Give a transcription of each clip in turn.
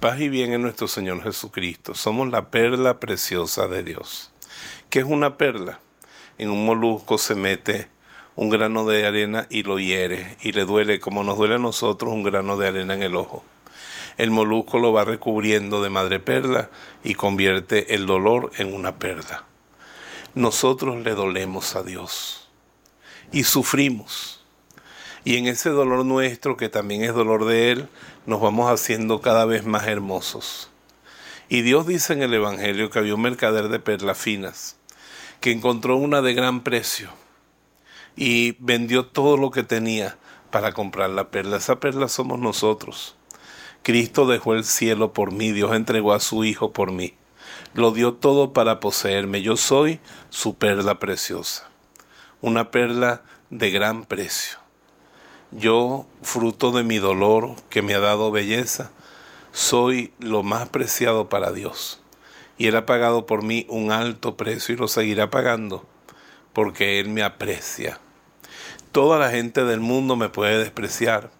Paz y bien en nuestro Señor Jesucristo. Somos la perla preciosa de Dios. ¿Qué es una perla? En un molusco se mete un grano de arena y lo hiere y le duele como nos duele a nosotros un grano de arena en el ojo. El molusco lo va recubriendo de madre perla y convierte el dolor en una perla. Nosotros le dolemos a Dios y sufrimos y en ese dolor nuestro, que también es dolor de Él, nos vamos haciendo cada vez más hermosos. Y Dios dice en el Evangelio que había un mercader de perlas finas, que encontró una de gran precio y vendió todo lo que tenía para comprar la perla. Esa perla somos nosotros. Cristo dejó el cielo por mí, Dios entregó a su Hijo por mí. Lo dio todo para poseerme. Yo soy su perla preciosa. Una perla de gran precio. Yo, fruto de mi dolor que me ha dado belleza, soy lo más preciado para Dios. Y Él ha pagado por mí un alto precio y lo seguirá pagando porque Él me aprecia. Toda la gente del mundo me puede despreciar,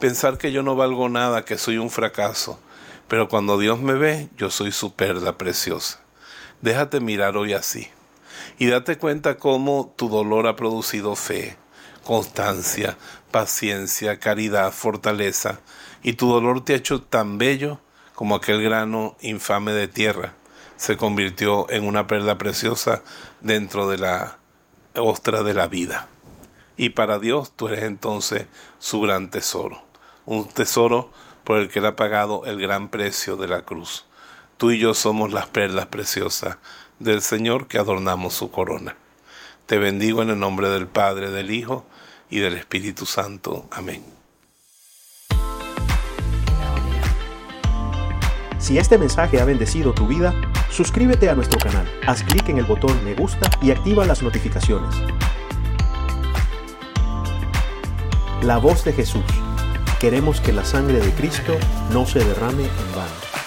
pensar que yo no valgo nada, que soy un fracaso, pero cuando Dios me ve, yo soy su perla preciosa. Déjate mirar hoy así y date cuenta cómo tu dolor ha producido fe, constancia, paciencia, caridad, fortaleza, y tu dolor te ha hecho tan bello como aquel grano infame de tierra se convirtió en una perla preciosa dentro de la ostra de la vida. Y para Dios tú eres entonces su gran tesoro, un tesoro por el que Él ha pagado el gran precio de la cruz. Tú y yo somos las perlas preciosas del Señor que adornamos su corona. Te bendigo en el nombre del Padre, del Hijo y del Espíritu Santo. Amén. Si este mensaje ha bendecido tu vida, suscríbete a nuestro canal, haz clic en el botón me gusta y activa las notificaciones. La voz de Jesús. Queremos que la sangre de Cristo no se derrame en vano.